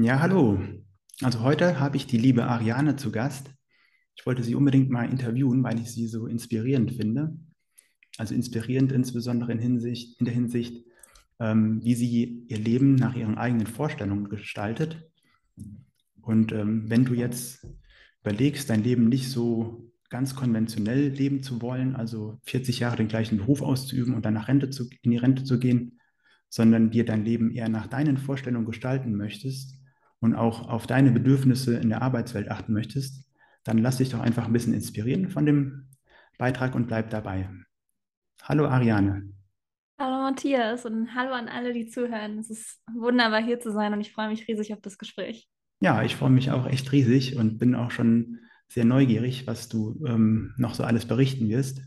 Ja, hallo. Also heute habe ich die liebe Ariane zu Gast. Ich wollte sie unbedingt mal interviewen, weil ich sie so inspirierend finde. Also inspirierend insbesondere in Hinsicht, in der Hinsicht, ähm, wie sie ihr Leben nach ihren eigenen Vorstellungen gestaltet. Und ähm, wenn du jetzt überlegst, dein Leben nicht so ganz konventionell leben zu wollen, also 40 Jahre den gleichen Beruf auszuüben und dann nach Rente zu, in die Rente zu gehen, sondern dir dein Leben eher nach deinen Vorstellungen gestalten möchtest, und auch auf deine Bedürfnisse in der Arbeitswelt achten möchtest, dann lass dich doch einfach ein bisschen inspirieren von dem Beitrag und bleib dabei. Hallo Ariane. Hallo Matthias und hallo an alle, die zuhören. Es ist wunderbar hier zu sein und ich freue mich riesig auf das Gespräch. Ja, ich freue mich auch echt riesig und bin auch schon sehr neugierig, was du ähm, noch so alles berichten wirst.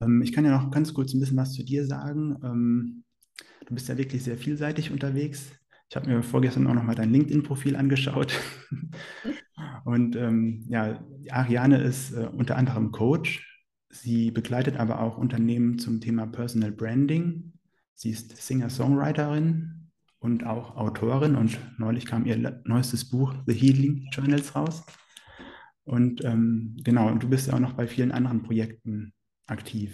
Ähm, ich kann ja noch ganz kurz ein bisschen was zu dir sagen. Ähm, du bist ja wirklich sehr vielseitig unterwegs. Ich habe mir vorgestern auch noch mal dein LinkedIn-Profil angeschaut. Und ähm, ja, Ariane ist äh, unter anderem Coach. Sie begleitet aber auch Unternehmen zum Thema Personal Branding. Sie ist Singer-Songwriterin und auch Autorin. Und neulich kam ihr neuestes Buch, The Healing Journals, raus. Und ähm, genau, und du bist ja auch noch bei vielen anderen Projekten aktiv.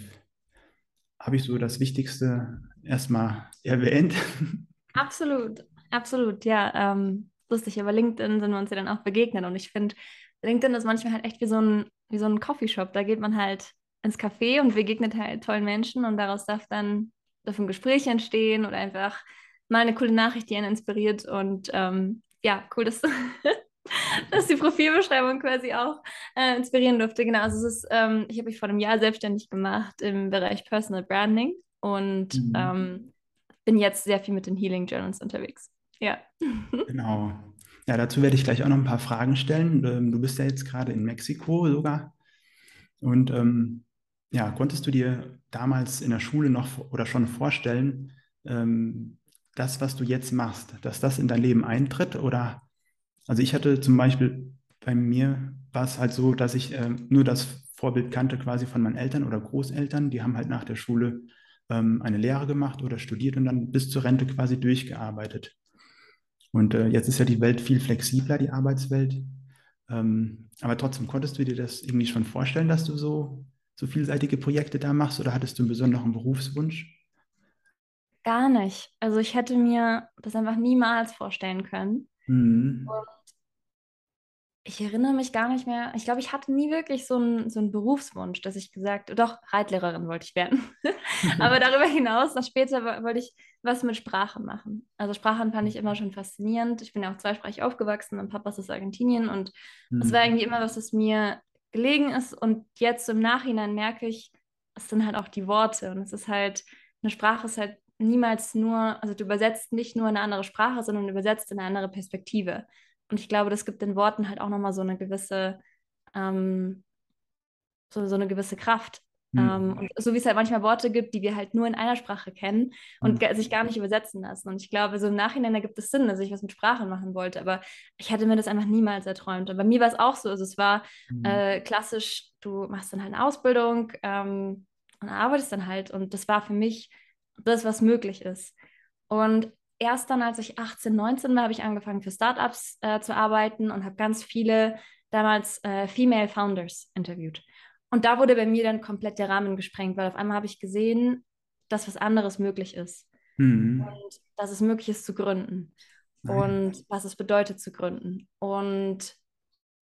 Habe ich so das Wichtigste erstmal erwähnt? Absolut. Absolut, ja. Ähm, lustig, aber LinkedIn sind wir uns ja dann auch begegnet und ich finde, LinkedIn ist manchmal halt echt wie so ein, wie so ein Coffeeshop. Da geht man halt ins Café und begegnet halt tollen Menschen und daraus darf dann dürfen Gespräche entstehen oder einfach mal eine coole Nachricht, die einen inspiriert und ähm, ja, cool, dass, dass die Profilbeschreibung quasi auch äh, inspirieren durfte. Genau, also es ist, ähm, ich habe mich vor einem Jahr selbstständig gemacht im Bereich Personal Branding und mhm. ähm, bin jetzt sehr viel mit den Healing Journals unterwegs. Ja. Genau. Ja, dazu werde ich gleich auch noch ein paar Fragen stellen. Ähm, du bist ja jetzt gerade in Mexiko sogar. Und ähm, ja, konntest du dir damals in der Schule noch oder schon vorstellen, ähm, das, was du jetzt machst, dass das in dein Leben eintritt? Oder, also ich hatte zum Beispiel bei mir war es halt so, dass ich ähm, nur das Vorbild kannte quasi von meinen Eltern oder Großeltern. Die haben halt nach der Schule ähm, eine Lehre gemacht oder studiert und dann bis zur Rente quasi durchgearbeitet. Und äh, jetzt ist ja die Welt viel flexibler, die Arbeitswelt. Ähm, aber trotzdem, konntest du dir das irgendwie schon vorstellen, dass du so, so vielseitige Projekte da machst oder hattest du einen besonderen Berufswunsch? Gar nicht. Also ich hätte mir das einfach niemals vorstellen können. Mhm. Ich erinnere mich gar nicht mehr. Ich glaube, ich hatte nie wirklich so einen, so einen Berufswunsch, dass ich gesagt, doch, Reitlehrerin wollte ich werden. Aber darüber hinaus, noch später wollte ich was mit Sprachen machen. Also Sprachen fand ich immer schon faszinierend. Ich bin ja auch zweisprachig aufgewachsen, mein Papa ist aus Argentinien und mhm. das war irgendwie immer was, was mir gelegen ist. Und jetzt im Nachhinein merke ich, es sind halt auch die Worte. Und es ist halt, eine Sprache ist halt niemals nur, also du übersetzt nicht nur eine andere Sprache, sondern du übersetzt in eine andere Perspektive. Und ich glaube, das gibt den Worten halt auch nochmal so eine gewisse, ähm, so, so eine gewisse Kraft. Mhm. Und so wie es halt manchmal Worte gibt, die wir halt nur in einer Sprache kennen und mhm. sich gar nicht übersetzen lassen. Und ich glaube, so im Nachhinein ergibt es Sinn, dass ich was mit Sprachen machen wollte, aber ich hatte mir das einfach niemals erträumt. Und bei mir war es auch so. Also es war mhm. äh, klassisch, du machst dann halt eine Ausbildung ähm, und arbeitest dann halt. Und das war für mich das, was möglich ist. Und erst dann, als ich 18, 19 war, habe ich angefangen für Startups äh, zu arbeiten und habe ganz viele damals äh, Female Founders interviewt. Und da wurde bei mir dann komplett der Rahmen gesprengt, weil auf einmal habe ich gesehen, dass was anderes möglich ist. Mhm. Und dass es möglich ist zu gründen. Nein. Und was es bedeutet zu gründen. Und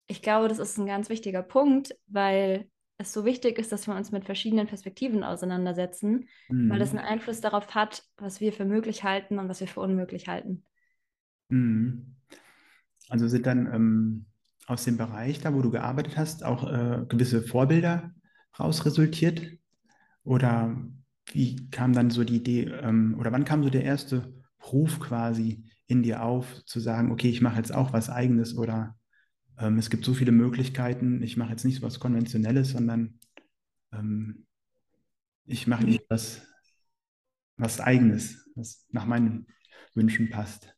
ich glaube, das ist ein ganz wichtiger Punkt, weil es so wichtig ist, dass wir uns mit verschiedenen Perspektiven auseinandersetzen, mhm. weil das einen Einfluss darauf hat, was wir für möglich halten und was wir für unmöglich halten. Mhm. Also sind dann ähm, aus dem Bereich, da wo du gearbeitet hast, auch äh, gewisse Vorbilder raus resultiert? Oder wie kam dann so die Idee, ähm, oder wann kam so der erste Ruf quasi in dir auf, zu sagen, okay, ich mache jetzt auch was eigenes oder ähm, es gibt so viele Möglichkeiten. Ich mache jetzt nicht so was Konventionelles, sondern ähm, ich mache mhm. etwas was Eigenes, was nach meinen Wünschen passt.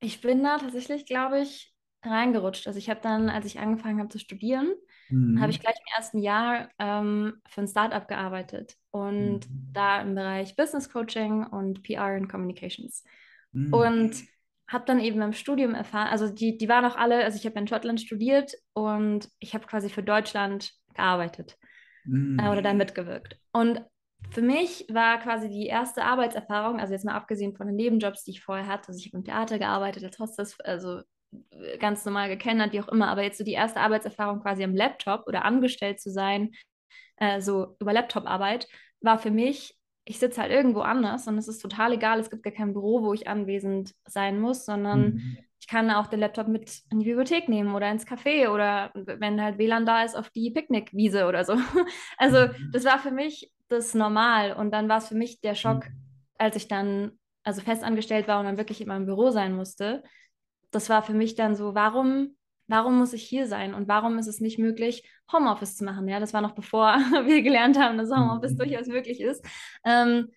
Ich bin da tatsächlich, glaube ich, reingerutscht. Also ich habe dann, als ich angefangen habe zu studieren, mhm. habe ich gleich im ersten Jahr ähm, für ein Startup gearbeitet und mhm. da im Bereich Business Coaching und PR und Communications. Mhm. Und habe dann eben im Studium erfahren, also die, die waren auch alle, also ich habe in Schottland studiert und ich habe quasi für Deutschland gearbeitet mm. äh, oder da mitgewirkt. Und für mich war quasi die erste Arbeitserfahrung, also jetzt mal abgesehen von den Nebenjobs, die ich vorher hatte, also ich habe im Theater gearbeitet, als Hostess, also ganz normal gekennert, wie auch immer, aber jetzt so die erste Arbeitserfahrung quasi am Laptop oder angestellt zu sein, äh, so über Laptop-Arbeit, war für mich ich sitze halt irgendwo anders und es ist total egal. Es gibt gar kein Büro, wo ich anwesend sein muss, sondern mhm. ich kann auch den Laptop mit in die Bibliothek nehmen oder ins Café oder wenn halt WLAN da ist, auf die Picknickwiese oder so. Also mhm. das war für mich das normal und dann war es für mich der Schock, mhm. als ich dann also festangestellt war und dann wirklich in meinem Büro sein musste. Das war für mich dann so, warum warum muss ich hier sein und warum ist es nicht möglich, Homeoffice zu machen? Ja, das war noch bevor wir gelernt haben, dass Homeoffice mhm. durchaus möglich ist. Ähm,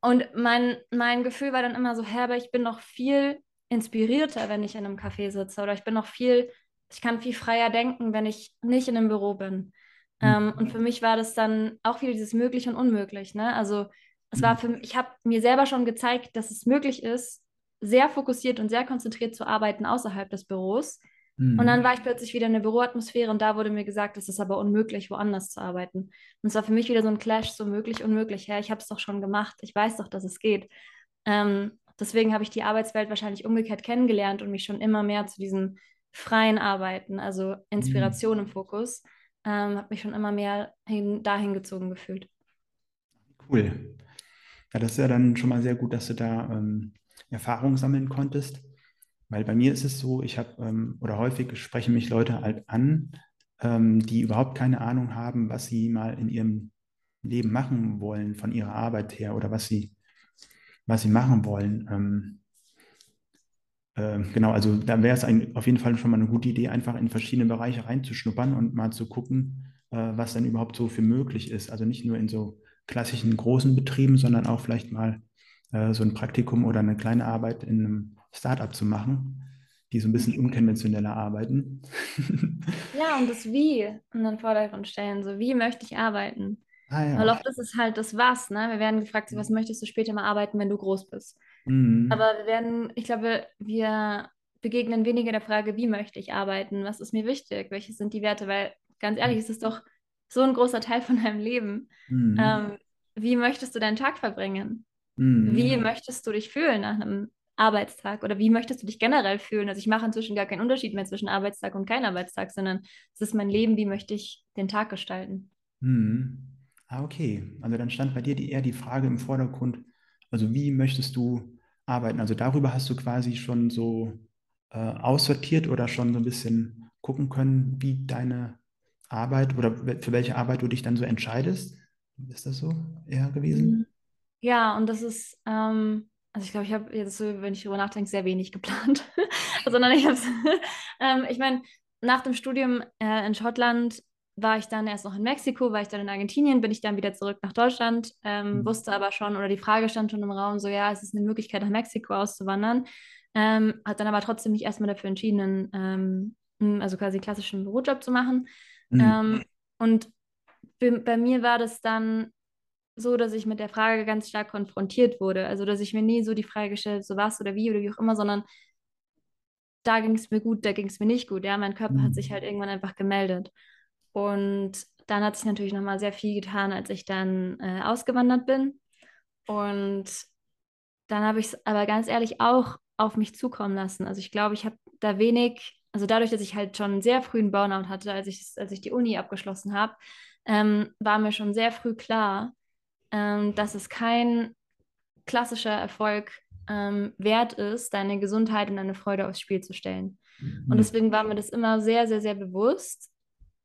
und mein, mein Gefühl war dann immer so, Herber, ich bin noch viel inspirierter, wenn ich in einem Café sitze oder ich bin noch viel, ich kann viel freier denken, wenn ich nicht in einem Büro bin. Mhm. Ähm, und für mich war das dann auch wieder dieses möglich und unmöglich. Ne? Also es war mhm. für mich, ich habe mir selber schon gezeigt, dass es möglich ist, sehr fokussiert und sehr konzentriert zu arbeiten außerhalb des Büros. Mhm. Und dann mhm. war ich plötzlich wieder in der Büroatmosphäre und da wurde mir gesagt, es ist aber unmöglich, woanders zu arbeiten. Und es war für mich wieder so ein Clash, so möglich, unmöglich. Ja, ich habe es doch schon gemacht, ich weiß doch, dass es geht. Ähm, deswegen habe ich die Arbeitswelt wahrscheinlich umgekehrt kennengelernt und mich schon immer mehr zu diesem freien Arbeiten, also Inspiration mhm. im Fokus, ähm, habe mich schon immer mehr hin, dahin gezogen gefühlt. Cool. Ja, das ist ja dann schon mal sehr gut, dass du da ähm, Erfahrung sammeln konntest. Weil bei mir ist es so, ich habe, ähm, oder häufig sprechen mich Leute halt an, ähm, die überhaupt keine Ahnung haben, was sie mal in ihrem Leben machen wollen, von ihrer Arbeit her oder was sie, was sie machen wollen. Ähm, äh, genau, also da wäre es auf jeden Fall schon mal eine gute Idee, einfach in verschiedene Bereiche reinzuschnuppern und mal zu gucken, äh, was dann überhaupt so für möglich ist. Also nicht nur in so klassischen großen Betrieben, sondern auch vielleicht mal äh, so ein Praktikum oder eine kleine Arbeit in einem Startup zu machen, die so ein bisschen unkonventioneller arbeiten. ja, und das Wie in den Vordergrund stellen. So, wie möchte ich arbeiten? Ah, ja. Weil oft ist es halt das Was, ne? Wir werden gefragt, so, was möchtest du später mal arbeiten, wenn du groß bist? Mhm. Aber wir werden, ich glaube, wir begegnen weniger der Frage, wie möchte ich arbeiten? Was ist mir wichtig? Welche sind die Werte? Weil ganz ehrlich, es ist doch so ein großer Teil von deinem Leben. Mhm. Ähm, wie möchtest du deinen Tag verbringen? Mhm. Wie möchtest du dich fühlen nach einem Arbeitstag oder wie möchtest du dich generell fühlen? Also ich mache inzwischen gar keinen Unterschied mehr zwischen Arbeitstag und kein Arbeitstag, sondern es ist mein Leben, wie möchte ich den Tag gestalten? Hm. Ah, okay. Also dann stand bei dir die, eher die Frage im Vordergrund, also wie möchtest du arbeiten? Also darüber hast du quasi schon so äh, aussortiert oder schon so ein bisschen gucken können, wie deine Arbeit oder für welche Arbeit du dich dann so entscheidest. Ist das so eher gewesen? Ja, und das ist, ähm, also ich glaube, ich habe jetzt so, wenn ich darüber nachdenke, sehr wenig geplant. Sondern ich habe ähm, ich meine, nach dem Studium äh, in Schottland war ich dann erst noch in Mexiko, war ich dann in Argentinien, bin ich dann wieder zurück nach Deutschland, ähm, mhm. wusste aber schon, oder die Frage stand schon im Raum, so ja, es ist eine Möglichkeit, nach Mexiko auszuwandern. Ähm, hat dann aber trotzdem mich erstmal dafür entschieden, ähm, also quasi klassischen Bürojob zu machen. Mhm. Ähm, und bei mir war das dann so, dass ich mit der Frage ganz stark konfrontiert wurde. Also, dass ich mir nie so die Frage gestellt so was oder wie oder wie auch immer, sondern da ging es mir gut, da ging es mir nicht gut. Ja, mein Körper mhm. hat sich halt irgendwann einfach gemeldet. Und dann hat sich natürlich nochmal sehr viel getan, als ich dann äh, ausgewandert bin. Und dann habe ich es aber ganz ehrlich auch auf mich zukommen lassen. Also ich glaube, ich habe da wenig, also dadurch, dass ich halt schon sehr früh einen Burnout hatte, als ich, als ich die Uni abgeschlossen habe, ähm, war mir schon sehr früh klar, ähm, dass es kein klassischer Erfolg ähm, wert ist, deine Gesundheit und deine Freude aufs Spiel zu stellen. Mhm. Und deswegen war mir das immer sehr, sehr, sehr bewusst,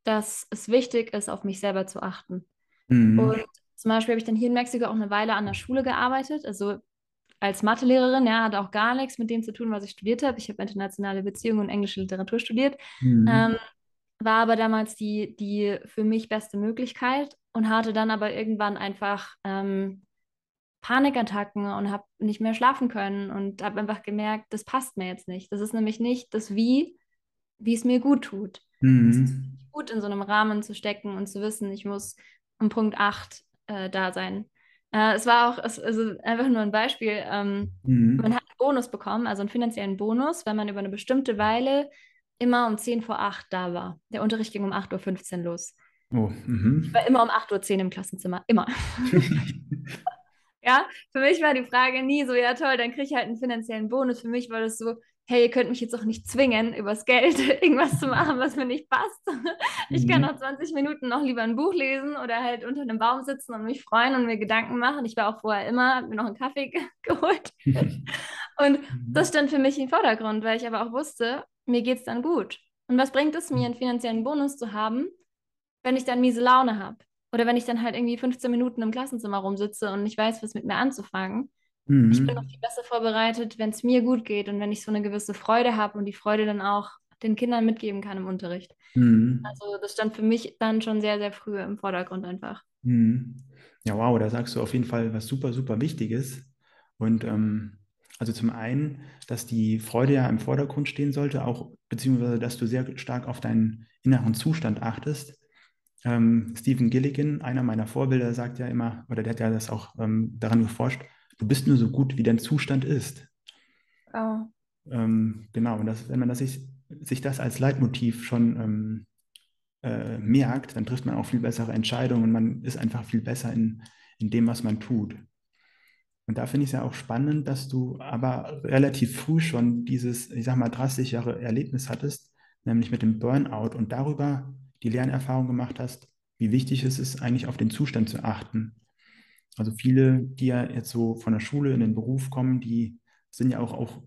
dass es wichtig ist, auf mich selber zu achten. Mhm. Und zum Beispiel habe ich dann hier in Mexiko auch eine Weile an der Schule gearbeitet, also als Mathelehrerin, ja, hat auch gar nichts mit dem zu tun, was ich studiert habe. Ich habe internationale Beziehungen und englische Literatur studiert. Mhm. Ähm, war aber damals die, die für mich beste Möglichkeit und hatte dann aber irgendwann einfach ähm, Panikattacken und habe nicht mehr schlafen können und habe einfach gemerkt, das passt mir jetzt nicht. Das ist nämlich nicht das Wie, wie es mir gut tut. Mhm. Es ist gut in so einem Rahmen zu stecken und zu wissen, ich muss um Punkt 8 äh, da sein. Äh, es war auch, es, also einfach nur ein Beispiel. Ähm, man Mhm. hat einen Bonus bekommen, also einen finanziellen Bonus, wenn man über eine bestimmte Weile immer um 10 vor 8 da war. Der Unterricht ging um acht Uhr fünfzehn los. Oh, Ich mhm. war immer um acht Uhr zehn im Klassenzimmer, immer. Ja, für mich war die Frage nie so, ja toll, dann kriege ich halt einen finanziellen Bonus. Für mich war das so, hey, ihr könnt mich jetzt auch nicht zwingen, übers Geld irgendwas zu machen, was mir nicht passt. Ich kann nach Mhm. 20 Minuten noch lieber ein Buch lesen oder halt unter einem Baum sitzen und mich freuen und mir Gedanken machen. Ich war auch vorher immer, hab mir noch einen Kaffee ge geholt. Und das Mhm. stand für mich im Vordergrund, weil ich aber auch wusste, mir geht es dann gut. Und was bringt es mir, einen finanziellen Bonus zu haben, wenn ich dann miese Laune habe? Oder wenn ich dann halt irgendwie 15 Minuten im Klassenzimmer rumsitze und nicht weiß, was mit mir anzufangen. Ich bin noch Mhm. viel besser vorbereitet, wenn es mir gut geht und wenn ich so eine gewisse Freude habe und die Freude dann auch den Kindern mitgeben kann im Unterricht. Mhm. Also das stand für mich dann schon sehr, sehr früh im Vordergrund einfach. Mhm. Ja, wow, da sagst du auf jeden Fall was super, super Wichtiges. Und ähm, also zum einen, dass die Freude ja im Vordergrund stehen sollte, auch beziehungsweise, dass du sehr stark auf deinen inneren Zustand achtest. Ähm, Stephen Gilligan, einer meiner Vorbilder, sagt ja immer, oder der hat ja das auch ähm, daran geforscht, du bist nur so gut, wie dein Zustand ist. Oh. Ähm, genau, und das, wenn man das sich, sich das als Leitmotiv schon ähm, äh, merkt, dann trifft man auch viel bessere Entscheidungen und man ist einfach viel besser in, in dem, was man tut. Und da finde ich es ja auch spannend, dass du aber relativ früh schon dieses, ich sag mal, drastischere Erlebnis hattest, nämlich mit dem Burnout und darüber die Lernerfahrung gemacht hast, wie wichtig es ist, eigentlich auf den Zustand zu achten. Also viele, die ja jetzt so von der Schule in den Beruf kommen, die sind ja auch, auch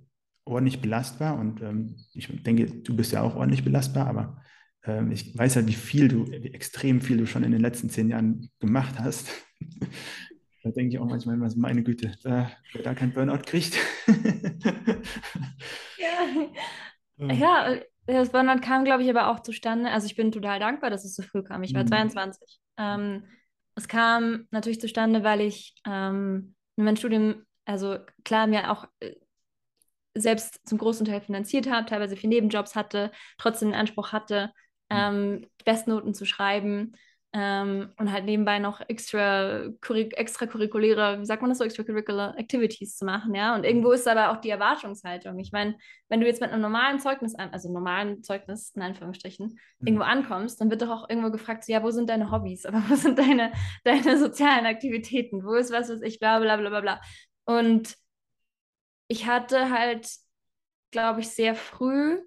ordentlich belastbar und ähm, ich denke, du bist ja auch ordentlich belastbar, aber ähm, ich weiß ja, wie viel du, wie extrem viel du schon in den letzten zehn Jahren gemacht hast. Da denke ich auch manchmal meine Güte, da, wer da kein Burnout kriegt. Ja. Ähm, Ja, das Burnout kam, glaube ich, aber auch zustande. Also ich bin total dankbar, dass es so früh kam. Ich war hm, 22. Ähm, es kam natürlich zustande, weil ich ähm, mein Studium, also klar, mir auch äh, selbst zum großen Teil finanziert habe, teilweise viele Nebenjobs hatte, trotzdem den Anspruch hatte, ähm, Bestnoten zu schreiben ähm, und halt nebenbei noch extra, extracurriculäre, wie sagt man das so, extracurricular Activities zu machen, ja. Und irgendwo ist aber auch die Erwartungshaltung. Ich meine, wenn du jetzt mit einem normalen Zeugnis, an, also normalen Zeugnis in Anführungsstrichen, irgendwo hm, ankommst, dann wird doch auch irgendwo gefragt, so, ja, wo sind deine Hobbys? Aber wo sind deine, deine sozialen Aktivitäten? Wo ist was, was ich, bla bla bla bla bla. Und ich hatte halt, glaube ich, sehr früh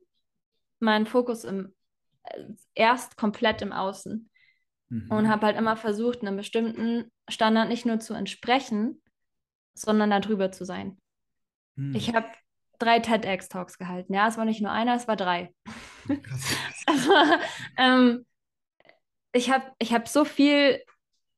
meinen Fokus im, äh, erst komplett im Außen und mhm, habe halt immer versucht, einem bestimmten Standard nicht nur zu entsprechen, sondern darüber zu sein. Ich hm. habe drei TEDx-Talks gehalten. Ja, es war nicht nur einer, es war drei. Krass. Also, ähm, ich habe ich hab so viel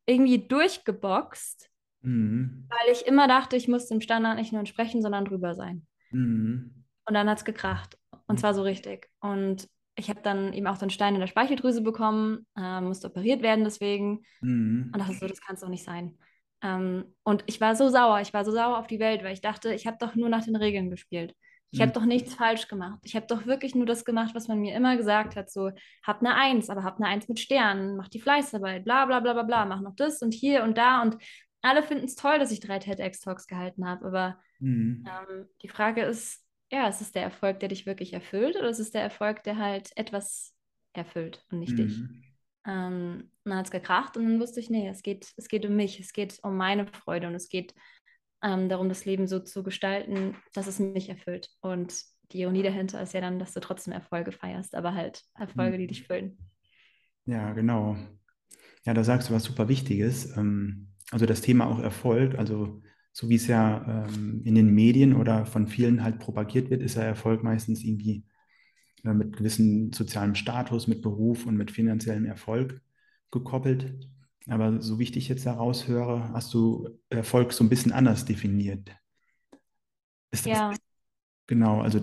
irgendwie durchgeboxt, Mhm, weil ich immer dachte, ich muss dem Standard nicht nur entsprechen, sondern drüber sein. mhm, Und dann hat es gekracht. Und zwar so richtig. Und ich habe dann eben auch so einen Stein in der Speicheldrüse bekommen, äh, musste operiert werden deswegen. Und mhm, dachte so, das kann es doch nicht sein. Ähm, und ich war so sauer, ich war so sauer auf die Welt, weil ich dachte, ich habe doch nur nach den Regeln gespielt. Ich habe mhm, doch nichts falsch gemacht. Ich habe doch wirklich nur das gemacht, was man mir immer gesagt hat. So, hab eine Eins, aber hab eine Eins mit Sternen, mach die Fleißarbeit, bla bla bla bla bla, mach noch das und hier und da. Und alle finden es toll, dass ich drei TEDx-Talks gehalten habe. Aber mhm, ähm, die Frage ist, ja, ist es der Erfolg, der dich wirklich erfüllt, oder ist es der Erfolg, der halt etwas erfüllt und nicht dich? mhm, Ähm, dann hat es gekracht und dann wusste ich, nee, es geht, es geht um mich, es geht um meine Freude und es geht ähm, darum, das Leben so zu gestalten, dass es mich erfüllt. Und die Ironie dahinter ist ja dann, dass du trotzdem Erfolge feierst, aber halt Erfolge, die dich mhm. füllen. Ja, genau. Ja, da sagst du was super Wichtiges. Ähm, also das Thema auch Erfolg, also so wie es ja ähm, in den Medien oder von vielen halt propagiert wird, ist ja Erfolg meistens irgendwie äh, mit gewissem sozialem Status, mit Beruf und mit finanziellem Erfolg gekoppelt. Aber so wie ich dich jetzt heraus höre, hast du Erfolg so ein bisschen anders definiert. Ist das Ja, genau, also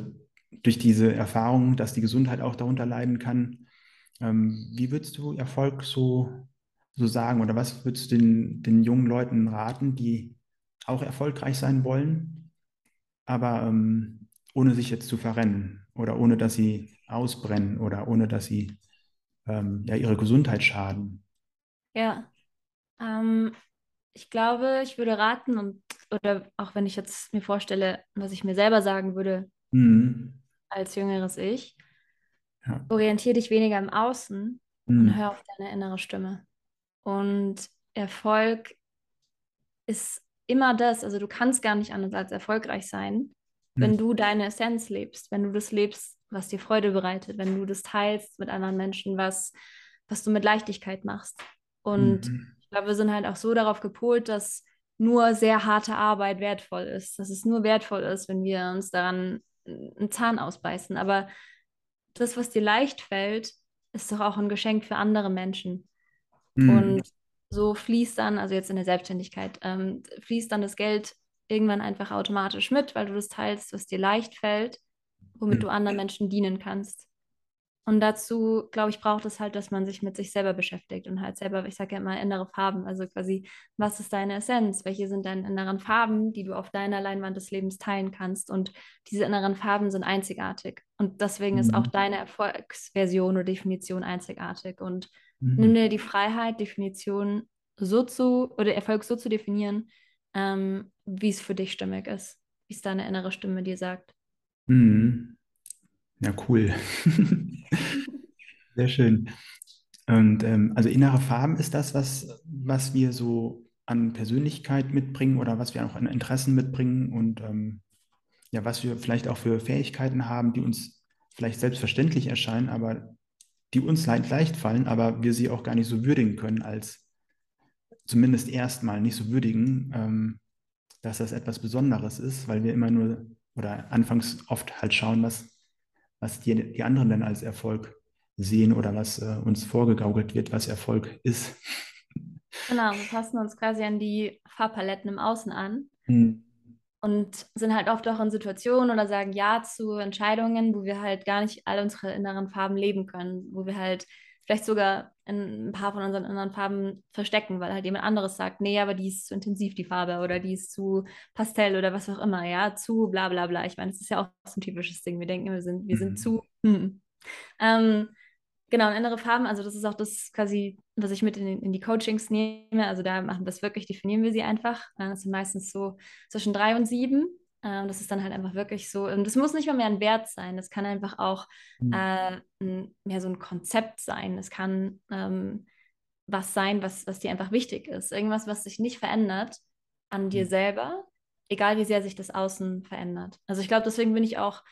durch diese Erfahrung, dass die Gesundheit auch darunter leiden kann, ähm, wie würdest du Erfolg so, so sagen oder was würdest du den, den jungen Leuten raten, die auch erfolgreich sein wollen, aber ähm, ohne sich jetzt zu verrennen oder ohne dass sie ausbrennen oder ohne dass sie ähm, ja, ihre Gesundheit schaden? ja. Ähm, ich glaube, ich würde raten und oder auch wenn ich jetzt mir vorstelle, was ich mir selber sagen würde mhm. als jüngeres Ich, ja. orientiere dich weniger im Außen mhm. und hör auf deine innere Stimme. Und Erfolg ist immer das, also du kannst gar nicht anders als erfolgreich sein, wenn mhm. du deine Essenz lebst, wenn du das lebst, was dir Freude bereitet, wenn du das teilst mit anderen Menschen, was, was du mit Leichtigkeit machst. Und mhm. ich glaube, wir sind halt auch so darauf gepolt, dass nur sehr harte Arbeit wertvoll ist, dass es nur wertvoll ist, wenn wir uns daran einen Zahn ausbeißen. Aber das, was dir leicht fällt, ist doch auch ein Geschenk für andere Menschen. Mhm. Und so fließt dann, also jetzt in der Selbstständigkeit, ähm, fließt dann das Geld irgendwann einfach automatisch mit, weil du das teilst, was dir leicht fällt, womit mhm. du anderen Menschen dienen kannst. Und dazu, glaube ich, braucht es halt, dass man sich mit sich selber beschäftigt und halt selber, ich sage ja immer, innere Farben. Also quasi, was ist deine Essenz? Welche sind deine inneren Farben, die du auf deiner Leinwand des Lebens teilen kannst? Und diese inneren Farben sind einzigartig. Und deswegen mhm. ist auch mhm. deine Erfolgsversion oder Definition einzigartig. Und mhm. nimm dir die Freiheit, Definition so zu oder Erfolg so zu definieren, ähm, wie es für dich stimmig ist, wie es deine innere Stimme dir sagt. Mhm. Ja, cool. Sehr schön. Und ähm, also innere Farben ist das, was, was wir so an Persönlichkeit mitbringen oder was wir auch an Interessen mitbringen und ähm, ja, was wir vielleicht auch für Fähigkeiten haben, die uns vielleicht selbstverständlich erscheinen, aber die uns leicht, leicht fallen, aber wir sie auch gar nicht so würdigen können als zumindest erstmal nicht so würdigen, ähm, dass das etwas Besonderes ist, weil wir immer nur oder anfangs oft halt schauen, was was die, die anderen dann als Erfolg sehen oder was äh, uns vorgegaukelt wird, was Erfolg ist. Genau, wir passen uns quasi an die Farbpaletten im Außen an hm. Und sind halt oft auch in Situationen oder sagen Ja zu Entscheidungen, wo wir halt gar nicht alle unsere inneren Farben leben können, wo wir halt vielleicht sogar ein paar von unseren inneren Farben verstecken, weil halt jemand anderes sagt, nee, aber die ist zu intensiv, die Farbe, oder die ist zu pastell oder was auch immer, ja, zu bla bla bla. Ich meine, das ist ja auch so ein typisches Ding. Wir denken, wir sind, wir sind mhm. zu. Hm. Ähm, genau, und innere Farben, also das ist auch das quasi, was ich mit in, in die Coachings nehme. Also da machen wir es wirklich, definieren wir sie einfach. Das sind meistens so zwischen drei und sieben. Ähm, das ist dann halt einfach wirklich so. Und das muss nicht mal mehr ein Wert sein. Das kann einfach auch mhm. äh, mehr so ein Konzept sein. Es kann ähm, was sein, was, was dir einfach wichtig ist. Irgendwas, was sich nicht verändert an dir mhm. selber, egal wie sehr sich das Außen verändert. Also ich glaube, deswegen bin ich auch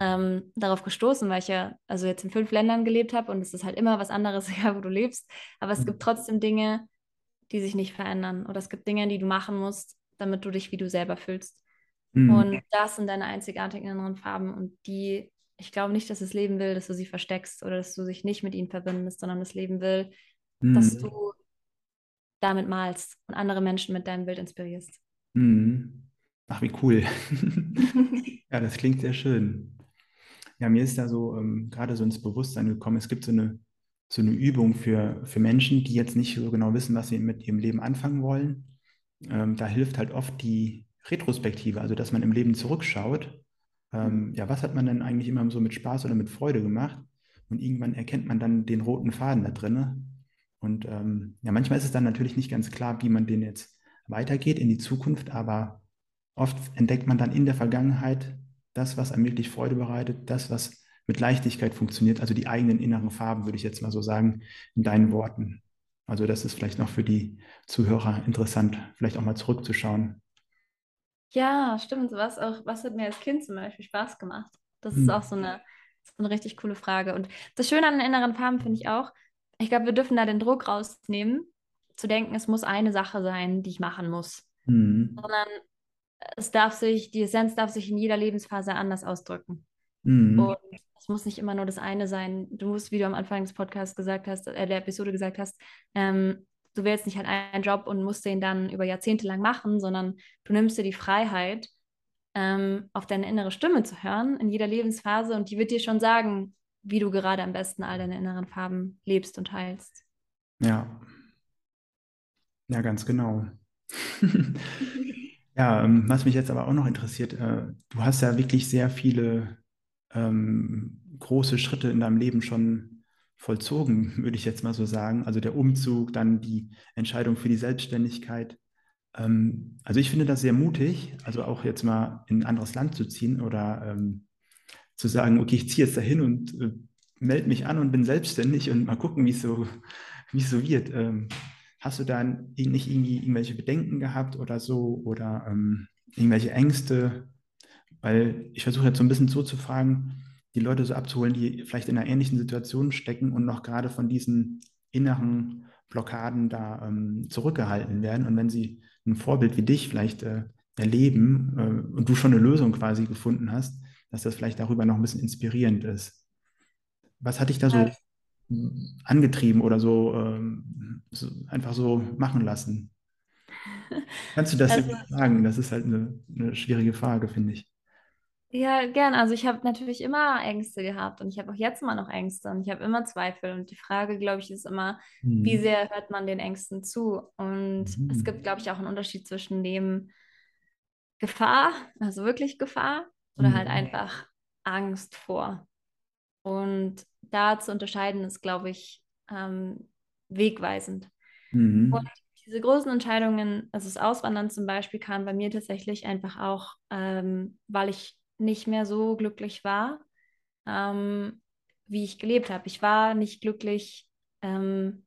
ähm, darauf gestoßen, weil ich ja also jetzt in fünf Ländern gelebt habe und es ist halt immer was anderes, egal wo du lebst. Aber es mhm. gibt trotzdem Dinge, die sich nicht verändern. Oder es gibt Dinge, die du machen musst, damit du dich wie du selber fühlst. Mhm. Und das sind deine einzigartigen inneren Farben und die, ich glaube nicht, dass das Leben will, dass du sie versteckst oder dass du dich nicht mit ihnen verbindest, sondern das Leben will, mhm. dass du damit malst und andere Menschen mit deinem Bild inspirierst. Mhm. Ach, wie cool. ja, das klingt sehr schön. Ja, mir ist da so ähm, gerade so ins Bewusstsein gekommen, es gibt so eine, so eine Übung für, für Menschen, die jetzt nicht so genau wissen, was sie mit ihrem Leben anfangen wollen. Ähm, da hilft halt oft die, Retrospektive, also dass man im Leben zurückschaut. Ähm, ja, was hat man denn eigentlich immer so mit Spaß oder mit Freude gemacht? Und irgendwann erkennt man dann den roten Faden da drin. Und ähm, ja, manchmal ist es dann natürlich nicht ganz klar, wie man den jetzt weitergeht in die Zukunft, aber oft entdeckt man dann in der Vergangenheit das, was einem wirklich Freude bereitet, das, was mit Leichtigkeit funktioniert, also die eigenen inneren Farben, würde ich jetzt mal so sagen, in deinen Worten. Also das ist vielleicht noch für die Zuhörer interessant, vielleicht auch mal zurückzuschauen. Ja, stimmt. Was, auch, was hat mir als Kind zum Beispiel Spaß gemacht? Das ist hm. auch so eine, so eine richtig coole Frage. Und das Schöne an den inneren Farben finde ich auch, ich glaube, wir dürfen da den Druck rausnehmen, zu denken, es muss eine Sache sein, die ich machen muss. Mhm. Sondern es darf sich, die Essenz darf sich in jeder Lebensphase anders ausdrücken. Mhm. Und es muss nicht immer nur das eine sein. Du musst, wie du am Anfang des Podcasts gesagt hast, äh, der Episode gesagt hast, ähm, du wählst nicht halt einen Job und musst den dann über Jahrzehnte lang machen, sondern du nimmst dir die Freiheit, ähm, auf deine innere Stimme zu hören in jeder Lebensphase und die wird dir schon sagen, wie du gerade am besten all deine inneren Farben lebst und heilst. Ja. Ja, ganz genau. ja, ähm, was mich jetzt aber auch noch interessiert, äh, du hast ja wirklich sehr viele ähm, große Schritte in deinem Leben schon vollzogen, würde ich jetzt mal so sagen. Also der Umzug, dann die Entscheidung für die Selbstständigkeit. Ähm, also ich finde das sehr mutig, also auch jetzt mal in ein anderes Land zu ziehen oder ähm, zu sagen, okay, ich ziehe jetzt dahin und äh, melde mich an und bin selbstständig und mal gucken, wie es so, so wird. Ähm, hast du da nicht irgendwie irgendwelche Bedenken gehabt oder so oder ähm, irgendwelche Ängste? Weil ich versuche jetzt so ein bisschen so zu fragen, die Leute so abzuholen, die vielleicht in einer ähnlichen Situation stecken und noch gerade von diesen inneren Blockaden da ähm, zurückgehalten werden. Und wenn sie ein Vorbild wie dich vielleicht äh, erleben äh, und du schon eine Lösung quasi gefunden hast, dass das vielleicht darüber noch ein bisschen inspirierend ist. Was hat dich da so angetrieben oder so, ähm, so, einfach so machen lassen? Kannst du das also, sagen? Das ist halt eine, eine schwierige Frage, finde ich. Ja, gern. Also ich habe natürlich immer Ängste gehabt und ich habe auch jetzt immer noch Ängste und ich habe immer Zweifel. Und die Frage, glaube ich, ist immer, mhm. wie sehr hört man den Ängsten zu? Und mhm. es gibt, glaube ich, auch einen Unterschied zwischen dem Gefahr, also wirklich Gefahr, oder halt mhm. halt einfach Angst vor. Und da zu unterscheiden ist, glaube ich, ähm, wegweisend. Mhm. Und diese großen Entscheidungen, also das Auswandern zum Beispiel, kam bei mir tatsächlich einfach auch, ähm, weil ich nicht mehr so glücklich war, ähm, wie ich gelebt habe. Ich war nicht glücklich ähm,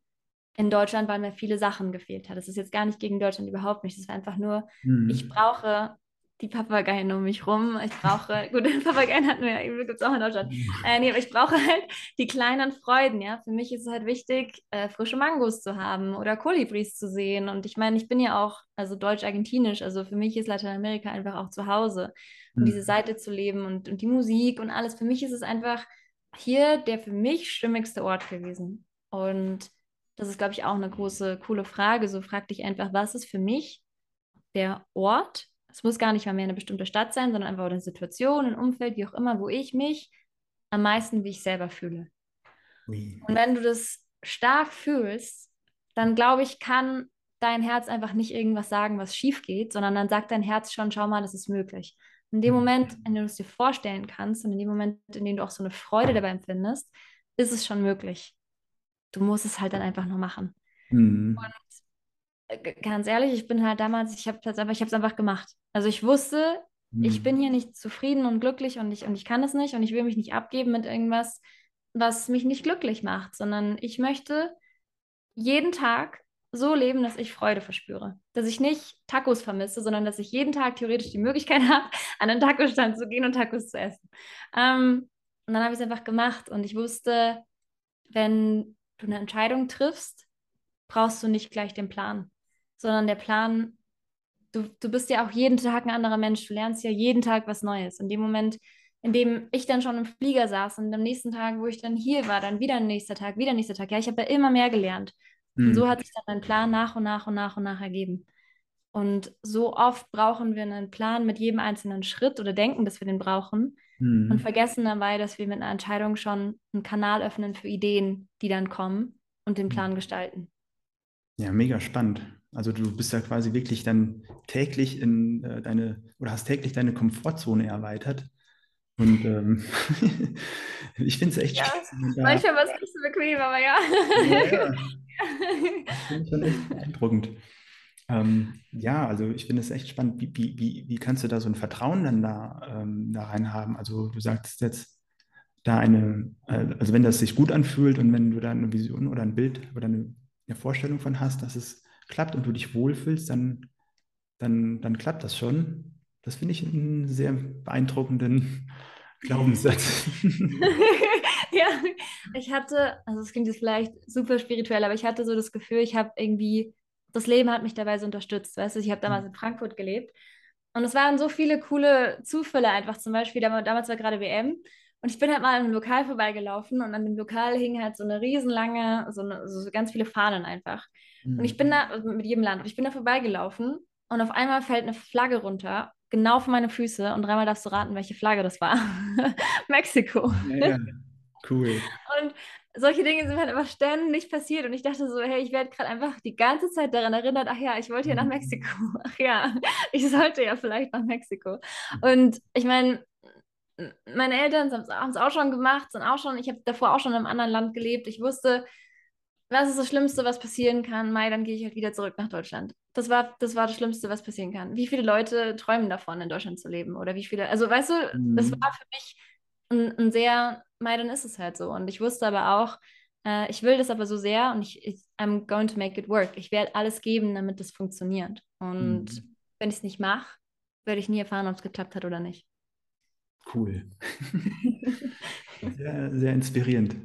in Deutschland, weil mir viele Sachen gefehlt hat. Das ist jetzt gar nicht gegen Deutschland überhaupt nicht. Das war einfach nur, mhm. ich brauche die Papageien um mich rum. Ich brauche, gut, Papageien hatten wir, gibt es auch in Deutschland. Äh, nee, aber ich brauche halt die kleinen Freuden, ja. Für mich ist es halt wichtig, äh, frische Mangos zu haben oder Kolibris zu sehen. Und ich meine, ich bin ja auch, also deutsch-argentinisch, also für mich ist Lateinamerika einfach auch zu Hause. Und mhm. diese Seite zu leben und, und die Musik und alles. Für mich ist es einfach hier der für mich stimmigste Ort gewesen. Und das ist, glaube ich, auch eine große, coole Frage. So frag dich einfach, was ist für mich der Ort, es muss gar nicht mal mehr eine bestimmte Stadt sein, sondern einfach eine Situation, ein Umfeld, wie auch immer, wo ich mich am meisten wie ich selber fühle. Oui. Und wenn du das stark fühlst, dann glaube ich, kann dein Herz einfach nicht irgendwas sagen, was schief geht, sondern dann sagt dein Herz schon, schau mal, das ist möglich. In dem mhm. Moment, in dem du es dir vorstellen kannst und in dem Moment, in dem du auch so eine Freude dabei empfindest, ist es schon möglich. Du musst es halt dann einfach nur machen. Mhm. Und ganz ehrlich, ich bin halt damals, ich habe es einfach, ich habe es einfach gemacht. Also ich wusste, mhm. ich bin hier nicht zufrieden und glücklich und ich, und ich kann es nicht und ich will mich nicht abgeben mit irgendwas, was mich nicht glücklich macht, sondern ich möchte jeden Tag so leben, dass ich Freude verspüre. Dass ich nicht Tacos vermisse, sondern dass ich jeden Tag theoretisch die Möglichkeit habe, an den Tacostand zu gehen und Tacos zu essen. Ähm, und dann habe ich es einfach gemacht und ich wusste, wenn du eine Entscheidung triffst, brauchst du nicht gleich den Plan sondern der Plan, du, du bist ja auch jeden Tag ein anderer Mensch, du lernst ja jeden Tag was Neues. In dem Moment, in dem ich dann schon im Flieger saß und am nächsten Tag, wo ich dann hier war, dann wieder ein nächster Tag, wieder ein nächster Tag. Ja, ich habe ja immer mehr gelernt. Mhm. Und so hat sich dann mein Plan nach und nach und nach und nach ergeben. Und so oft brauchen wir einen Plan mit jedem einzelnen Schritt oder denken, dass wir den brauchen mhm. und vergessen dabei, dass wir mit einer Entscheidung schon einen Kanal öffnen für Ideen, die dann kommen und den Plan mhm. gestalten. Ja, mega spannend. Also du bist ja quasi wirklich dann täglich in äh, deine oder hast täglich deine Komfortzone erweitert. Und ähm, ich finde es echt ja, spannend. Manchmal war es nicht so bequem, aber ja. ja, ja. Das finde ich schon echt beeindruckend. Ähm, ja, also ich finde es echt spannend. Wie, wie, wie, wie kannst du da so ein Vertrauen dann da, ähm, da rein haben? Also du sagst jetzt da eine, äh, also wenn das sich gut anfühlt und wenn du da eine Vision oder ein Bild oder eine, eine Vorstellung von hast, dass es klappt und du dich wohlfühlst, dann, dann, dann klappt das schon. Das finde ich einen sehr beeindruckenden Glaubenssatz. ja, ich hatte, also es klingt jetzt vielleicht super spirituell, aber ich hatte so das Gefühl, ich habe irgendwie, das Leben hat mich dabei so unterstützt. Weißt du, ich habe damals in Frankfurt gelebt und es waren so viele coole Zufälle einfach. Zum Beispiel, damals war gerade WM und ich bin halt mal an einem Lokal vorbeigelaufen und an dem Lokal hing halt so eine riesenlange, so, eine, so ganz viele Fahnen einfach. Mhm. Und ich bin da, also mit jedem Land, und ich bin da vorbeigelaufen und auf einmal fällt eine Flagge runter, genau vor meine Füße. Und dreimal darfst du raten, welche Flagge das war. Mexiko. Ja, cool. Und solche Dinge sind halt einfach ständig passiert. Und ich dachte so, hey, ich werde gerade einfach die ganze Zeit daran erinnert, ach ja, ich wollte ja nach mhm. Mexiko. Ach ja, ich sollte ja vielleicht nach Mexiko. Und ich meine, meine Eltern haben es auch schon gemacht, sind auch schon, ich habe davor auch schon in einem anderen Land gelebt. Ich wusste, was ist das Schlimmste, was passieren kann? Mai, dann gehe ich halt wieder zurück nach Deutschland. Das war, das war das Schlimmste, was passieren kann. Wie viele Leute träumen davon, in Deutschland zu leben? Oder wie viele, also weißt du, mhm. das war für mich ein, ein sehr, Mai, dann ist es halt so. Und ich wusste aber auch, äh, ich will das aber so sehr und ich, ich, I'm going to make it work. Ich werde alles geben, damit das funktioniert. Und mhm. wenn ich es nicht mache, werde ich nie erfahren, ob es geklappt hat oder nicht. Cool. sehr, sehr inspirierend.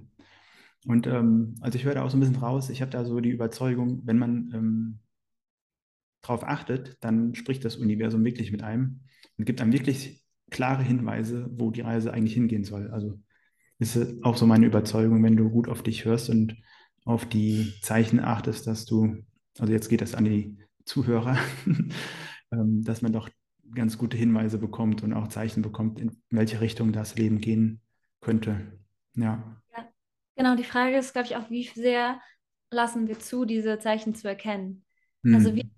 Und ähm, also ich höre da auch so ein bisschen raus, ich habe da so die Überzeugung, wenn man ähm, darauf achtet, dann spricht das Universum wirklich mit einem und gibt einem wirklich klare Hinweise, wo die Reise eigentlich hingehen soll. Also ist auch so meine Überzeugung, wenn du gut auf dich hörst und auf die Zeichen achtest, dass du, also jetzt geht das an die Zuhörer, ähm, dass man doch ganz gute Hinweise bekommt und auch Zeichen bekommt, in welche Richtung das Leben gehen könnte. Ja. Genau, die Frage ist, glaube ich, auch, wie sehr lassen wir zu, diese Zeichen zu erkennen. Hm. Also wie,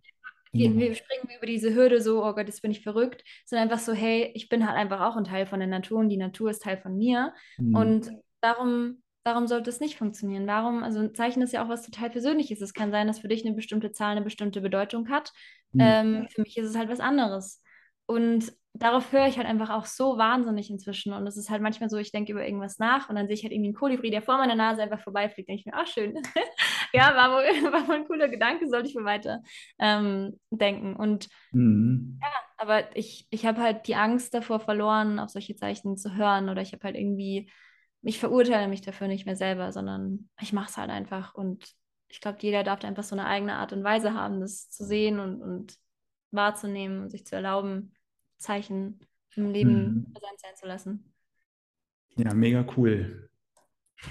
wir, wir, springen über diese Hürde so, oh Gott, jetzt bin ich verrückt, sondern einfach so, hey, ich bin halt einfach auch ein Teil von der Natur und die Natur ist Teil von mir. Hm. Und darum, darum sollte es nicht funktionieren. Warum? Also ein Zeichen ist ja auch was total Persönliches. Es kann sein, dass für dich eine bestimmte Zahl eine bestimmte Bedeutung hat. Hm. Ähm, für mich ist es halt was anderes. Und darauf höre ich halt einfach auch so wahnsinnig inzwischen. Und es ist halt manchmal so, ich denke über irgendwas nach und dann sehe ich halt irgendwie einen Kolibri, der vor meiner Nase einfach vorbeifliegt. Denke ich mir, ach schön. ja, war wohl, war wohl ein cooler Gedanke, sollte ich mir weiter ähm, denken. Und mhm. ja, aber ich, ich habe halt die Angst davor verloren, auf solche Zeichen zu hören. Oder ich habe halt irgendwie, ich verurteile mich dafür nicht mehr selber, sondern ich mache es halt einfach. Und ich glaube, jeder darf einfach so eine eigene Art und Weise haben, das zu sehen und, und wahrzunehmen und sich zu erlauben, Zeichen im Leben mhm. präsent sein zu lassen. Ja, mega cool.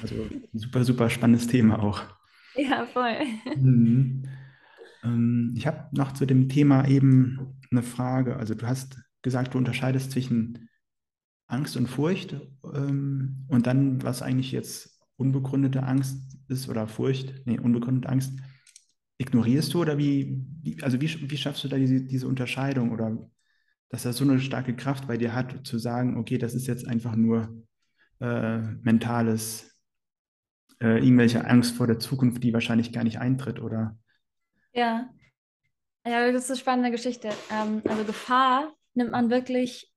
Also super, super spannendes Thema auch. Ja, voll. Mhm. Ähm, ich habe noch zu dem Thema eben eine Frage. Also du hast gesagt, du unterscheidest zwischen Angst und Furcht ähm, und dann, was eigentlich jetzt unbegründete Angst ist oder Furcht, nee, unbegründete Angst, ignorierst du oder wie, wie also wie, wie schaffst du da diese, diese Unterscheidung oder dass er so eine starke Kraft bei dir hat, zu sagen, okay, das ist jetzt einfach nur äh, mentales, äh, irgendwelche Angst vor der Zukunft, die wahrscheinlich gar nicht eintritt, oder? Ja, ja, das ist eine spannende Geschichte. Ähm, also Gefahr nimmt man wirklich,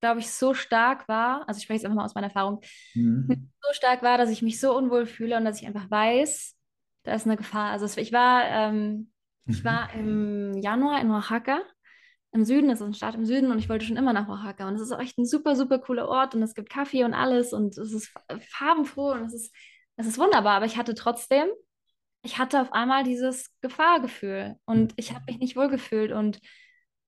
glaube ich, so stark wahr. Also ich spreche jetzt einfach mal aus meiner Erfahrung. Mhm. So stark wahr, dass ich mich so unwohl fühle und dass ich einfach weiß, da ist eine Gefahr. Also ich war, ähm, ich mhm. war im Januar in Oaxaca im Süden, das ist ein Staat im Süden und ich wollte schon immer nach Oaxaca. Und es ist auch echt ein super, super cooler Ort und es gibt Kaffee und alles und es ist farbenfroh und es ist, es ist wunderbar. Aber ich hatte trotzdem, ich hatte auf einmal dieses Gefahrgefühl und ich habe mich nicht wohlgefühlt und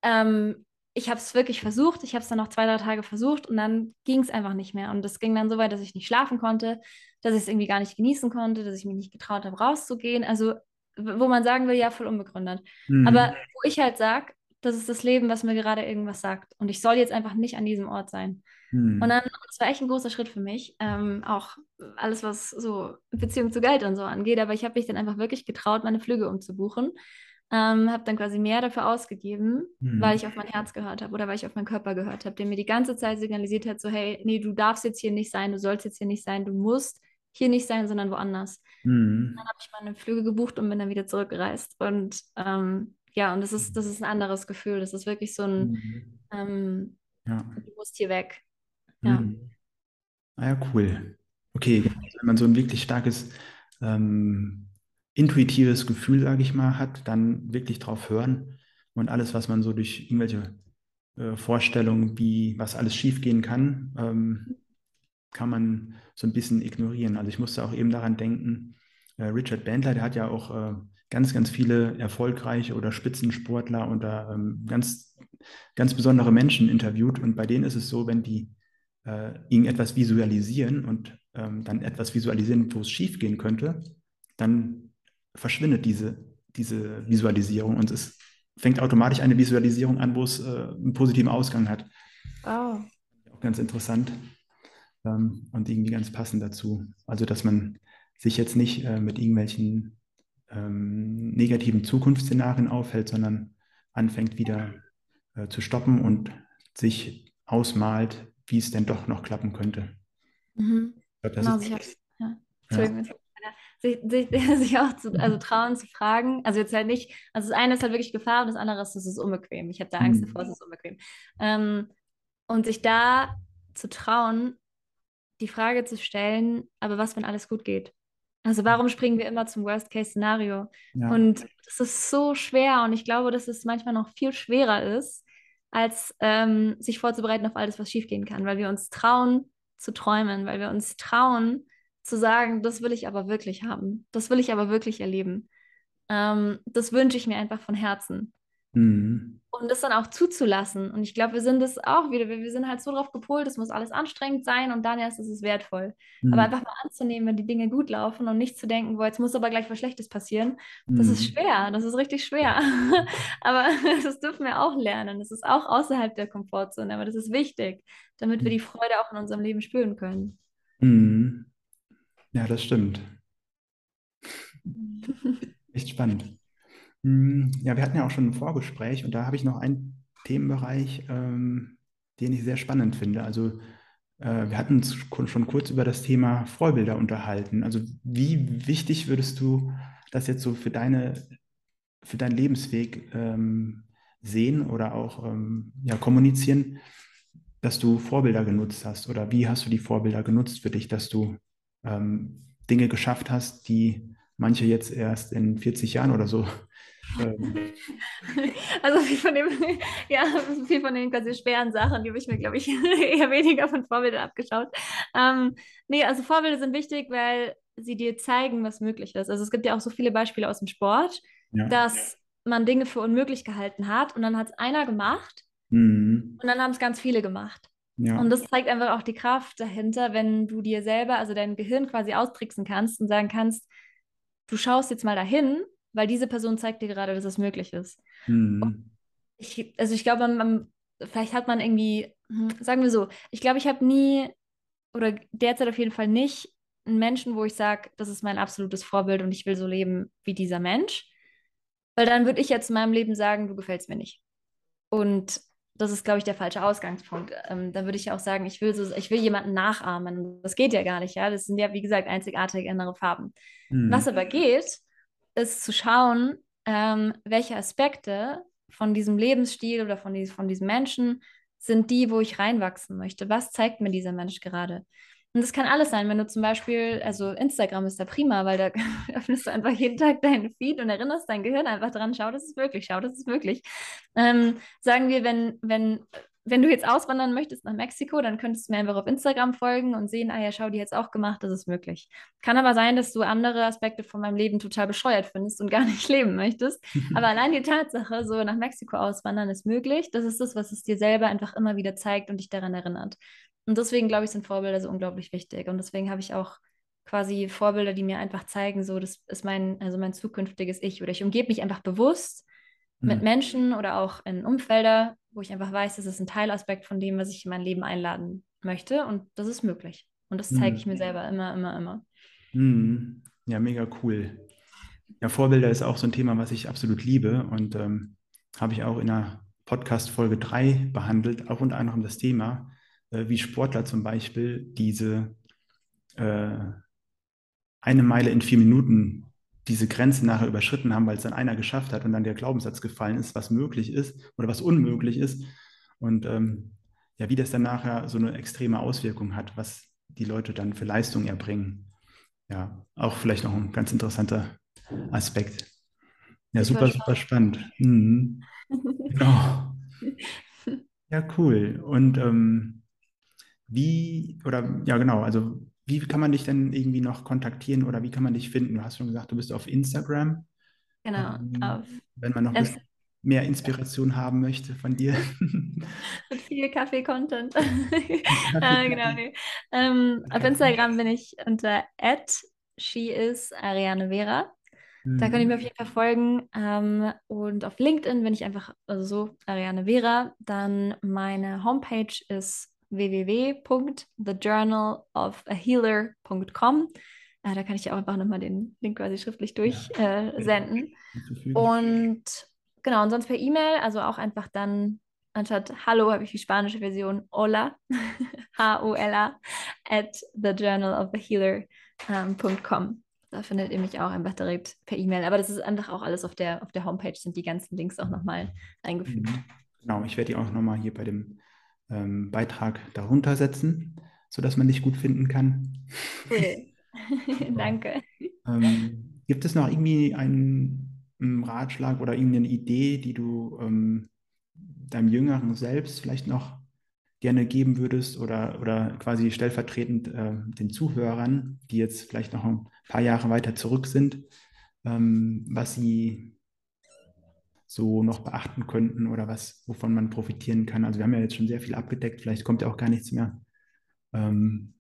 ähm, ich habe es wirklich versucht. Ich habe es dann noch zwei, drei Tage versucht und dann ging es einfach nicht mehr. Und es ging dann so weit, dass ich nicht schlafen konnte, dass ich es irgendwie gar nicht genießen konnte, dass ich mich nicht getraut habe, rauszugehen. Also, wo man sagen will, ja, voll unbegründet. Mhm. Aber wo ich halt sage, das ist das Leben, was mir gerade irgendwas sagt. Und ich soll jetzt einfach nicht an diesem Ort sein. Hm. Und dann, das war echt ein großer Schritt für mich. Ähm, auch alles, was so Beziehung zu Geld und so angeht. Aber ich habe mich dann einfach wirklich getraut, meine Flüge umzubuchen. Ähm, habe dann quasi mehr dafür ausgegeben, hm. weil ich auf mein Herz gehört habe oder weil ich auf meinen Körper gehört habe, der mir die ganze Zeit signalisiert hat, so hey, nee, du darfst jetzt hier nicht sein, du sollst jetzt hier nicht sein, du musst hier nicht sein, sondern woanders. Hm. Dann habe ich meine Flüge gebucht und bin dann wieder zurückgereist. Und ähm, ja, und das ist, das ist ein anderes Gefühl. Das ist wirklich so ein, mhm. ähm, ja. du musst hier weg. Ja. Mhm. Ah ja, cool. Okay, wenn man so ein wirklich starkes ähm, intuitives Gefühl, sage ich mal, hat, dann wirklich drauf hören und alles, was man so durch irgendwelche äh, Vorstellungen, wie was alles schiefgehen kann, ähm, kann man so ein bisschen ignorieren. Also ich musste auch eben daran denken, äh, Richard Bandler, der hat ja auch äh, ganz, ganz viele erfolgreiche oder Spitzensportler oder ähm, ganz, ganz besondere Menschen interviewt. Und bei denen ist es so, wenn die äh, irgendetwas visualisieren und ähm, dann etwas visualisieren, wo es schief gehen könnte, dann verschwindet diese, diese Visualisierung und es fängt automatisch eine Visualisierung an, wo es äh, einen positiven Ausgang hat. Oh. Auch ganz interessant ähm, und irgendwie ganz passend dazu. Also, dass man sich jetzt nicht äh, mit irgendwelchen ähm, negativen Zukunftsszenarien aufhält, sondern anfängt wieder äh, zu stoppen und sich ausmalt, wie es denn doch noch klappen könnte. Mhm. Ich glaub, das genau, ist, ja. Entschuldigung, ja. sich, sich, sich, auch zu, also trauen zu fragen. Also jetzt halt nicht, also das eine ist halt wirklich Gefahr und das andere ist, es ist unbequem. Ich habe da Angst mhm. davor, es ist unbequem. Ähm, und sich da zu trauen, die Frage zu stellen, aber was, wenn alles gut geht? Also warum springen wir immer zum Worst-Case-Szenario? Ja. Und es ist so schwer und ich glaube, dass es manchmal noch viel schwerer ist, als ähm, sich vorzubereiten auf alles, was schiefgehen kann, weil wir uns trauen zu träumen, weil wir uns trauen zu sagen, das will ich aber wirklich haben, das will ich aber wirklich erleben. Ähm, das wünsche ich mir einfach von Herzen. Mhm. Und das dann auch zuzulassen. Und ich glaube, wir sind das auch wieder, wir, wir sind halt so drauf gepolt, es muss alles anstrengend sein und dann erst ist es wertvoll. Mhm. Aber einfach mal anzunehmen, wenn die Dinge gut laufen und nicht zu denken, boah, jetzt muss aber gleich was Schlechtes passieren, mhm. das ist mhm. schwer, das ist richtig schwer. aber das dürfen wir auch lernen. Das ist auch außerhalb der Komfortzone, aber das ist wichtig, damit wir die Freude auch in unserem Leben spüren können. Mhm. Ja, das stimmt. Echt spannend. Hm, ja, wir hatten ja auch schon ein Vorgespräch und da habe ich noch einen Themenbereich, ähm, den ich sehr spannend finde. Also äh, wir hatten uns schon kurz über das Thema Vorbilder unterhalten. Also wie wichtig würdest du das jetzt so für deine, für deinen Lebensweg ähm, sehen oder auch ähm, ja, kommunizieren, dass du Vorbilder genutzt hast? Oder wie hast du die Vorbilder genutzt für dich, dass du ähm, Dinge geschafft hast, die manche jetzt erst in 40 Jahren oder so. Also viel von dem, ja, viel von den quasi schweren Sachen, die habe ich mir, glaube ich, eher weniger von Vorbildern abgeschaut. Ähm, nee, also Vorbilder sind wichtig, weil sie dir zeigen, was möglich ist. Also es gibt ja auch so viele Beispiele aus dem Sport, ja. dass man Dinge für unmöglich gehalten hat und dann hat es einer gemacht mhm. und dann haben es ganz viele gemacht. Ja. Und das zeigt einfach auch die Kraft dahinter, wenn du dir selber, also dein Gehirn quasi austricksen kannst und sagen kannst, du schaust jetzt mal dahin weil diese Person zeigt dir gerade, dass es möglich ist. Mhm. Ich, also ich glaube, man, vielleicht hat man irgendwie, hm, sagen wir so, ich glaube, ich habe nie oder derzeit auf jeden Fall nicht einen Menschen, wo ich sage, das ist mein absolutes Vorbild und ich will so leben wie dieser Mensch. Weil dann würde ich jetzt in meinem Leben sagen, du gefällst mir nicht. Und das ist, glaube ich, der falsche Ausgangspunkt. Ähm, dann würde ich auch sagen, ich will, so, ich will jemanden nachahmen. Das geht ja gar nicht, ja. Das sind ja, wie gesagt, einzigartige andere Farben. Mhm. Was aber geht, ist zu schauen, ähm, welche Aspekte von diesem Lebensstil oder von, die, von diesem Menschen sind die, wo ich reinwachsen möchte. Was zeigt mir dieser Mensch gerade? Und das kann alles sein, wenn du zum Beispiel, also Instagram ist da prima, weil da öffnest du einfach jeden Tag deinen Feed und erinnerst dein Gehirn einfach dran, schau, das ist möglich, schau, das ist möglich. Ähm, sagen wir, wenn, wenn wenn du jetzt auswandern möchtest nach Mexiko, dann könntest du mir einfach auf Instagram folgen und sehen, ah ja, schau, die jetzt auch gemacht, das ist möglich. Kann aber sein, dass du andere Aspekte von meinem Leben total bescheuert findest und gar nicht leben möchtest. aber allein die Tatsache, so nach Mexiko auswandern, ist möglich. Das ist das, was es dir selber einfach immer wieder zeigt und dich daran erinnert. Und deswegen, glaube ich, sind Vorbilder so unglaublich wichtig. Und deswegen habe ich auch quasi Vorbilder, die mir einfach zeigen, so, das ist mein, also mein zukünftiges Ich. Oder ich umgebe mich einfach bewusst mit mhm. Menschen oder auch in Umfelder, wo ich einfach weiß, das ist ein Teilaspekt von dem, was ich in mein Leben einladen möchte. Und das ist möglich. Und das zeige ich mir mhm. selber immer, immer, immer. Mhm. Ja, mega cool. Ja, Vorbilder ist auch so ein Thema, was ich absolut liebe und ähm, habe ich auch in der Podcast-Folge 3 behandelt, auch unter anderem das Thema, äh, wie Sportler zum Beispiel diese äh, eine Meile in vier Minuten diese Grenze nachher überschritten haben, weil es dann einer geschafft hat und dann der Glaubenssatz gefallen ist, was möglich ist oder was unmöglich ist. Und ähm, ja, wie das dann nachher so eine extreme Auswirkung hat, was die Leute dann für Leistung erbringen. Ja, auch vielleicht noch ein ganz interessanter Aspekt. Ja, super, super spannend. Mhm. Genau. Ja, cool. Und ähm, wie, oder ja, genau, also wie kann man dich denn irgendwie noch kontaktieren oder wie kann man dich finden? Du hast schon gesagt, du bist auf Instagram. Genau. Ähm, auf wenn man noch mehr Inspiration haben möchte von dir. Mit viel Kaffee-Content. äh, genau, nee. ähm, auf Instagram bin ich unter @sheisariane Vera. Da könnt ihr mir auf mhm. jeden Fall folgen. Ähm, und auf LinkedIn bin ich einfach also so Ariane Vera. Dann meine Homepage ist www.thejournalofahealer.com. Äh, da kann ich auch einfach nochmal den Link quasi schriftlich durchsenden. Ja, äh, und genau, und sonst per E-Mail, also auch einfach dann anstatt Hallo habe ich die spanische Version Hola, H-O-L-A, at thejournalofahealer.com. da findet ihr mich auch einfach direkt per E-Mail. Aber das ist einfach auch alles auf der, auf der Homepage, sind die ganzen Links auch nochmal eingefügt. Mhm. Genau, ich werde die auch nochmal hier bei dem ähm, Beitrag darunter setzen, sodass man dich gut finden kann. Cool. Danke. Ähm, gibt es noch irgendwie einen, einen, Ratschlag oder irgendeine Idee, die du ähm, deinem jüngeren Selbst vielleicht noch gerne geben würdest oder, oder quasi stellvertretend äh, den Zuhörern, die jetzt vielleicht noch ein paar Jahre weiter zurück sind, ähm, was sie so noch beachten könnten oder was, wovon man profitieren kann. Also wir haben ja jetzt schon sehr viel abgedeckt, vielleicht kommt ja auch gar nichts mehr. Ähm,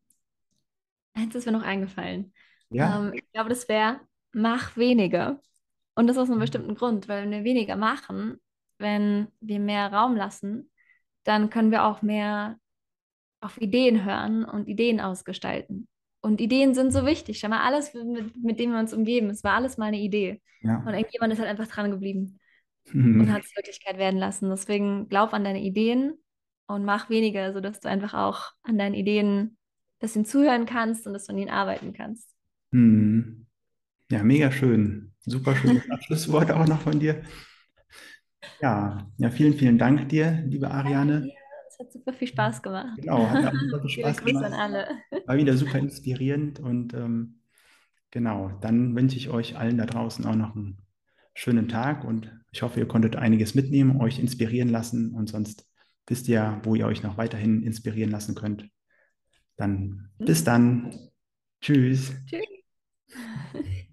Eins ist mir noch eingefallen. Ja. Ähm, ich glaube, das wäre, mach weniger. Und das aus einem bestimmten Grund, weil wenn wir weniger machen, wenn wir mehr Raum lassen, dann können wir auch mehr auf Ideen hören und Ideen ausgestalten. Und Ideen sind so wichtig. Schau mal, alles, mit, mit dem wir uns umgeben, es war alles mal eine Idee. Ja. Und irgendjemand ist halt einfach dran geblieben mhm. und hat es Wirklichkeit werden lassen. Deswegen glaub an deine Ideen und mach weniger, sodass du einfach auch an deinen Ideen ein bisschen zuhören kannst und dass du an ihnen arbeiten kannst. Mhm. Ja, mega schön. Super schönes Abschlusswort auch noch von dir. Ja, ja, vielen, vielen Dank dir, liebe Ariane. Es hat super viel Spaß gemacht. Genau, hat auch super viel Spaß gemacht. an alle. War wieder super inspirierend und ähm, genau, dann wünsche ich euch allen da draußen auch noch einen schönen Tag und ich hoffe, ihr konntet einiges mitnehmen, euch inspirieren lassen und sonst wisst ihr, wo ihr euch noch weiterhin inspirieren lassen könnt. Dann bis dann. Tschüss. Tschüss.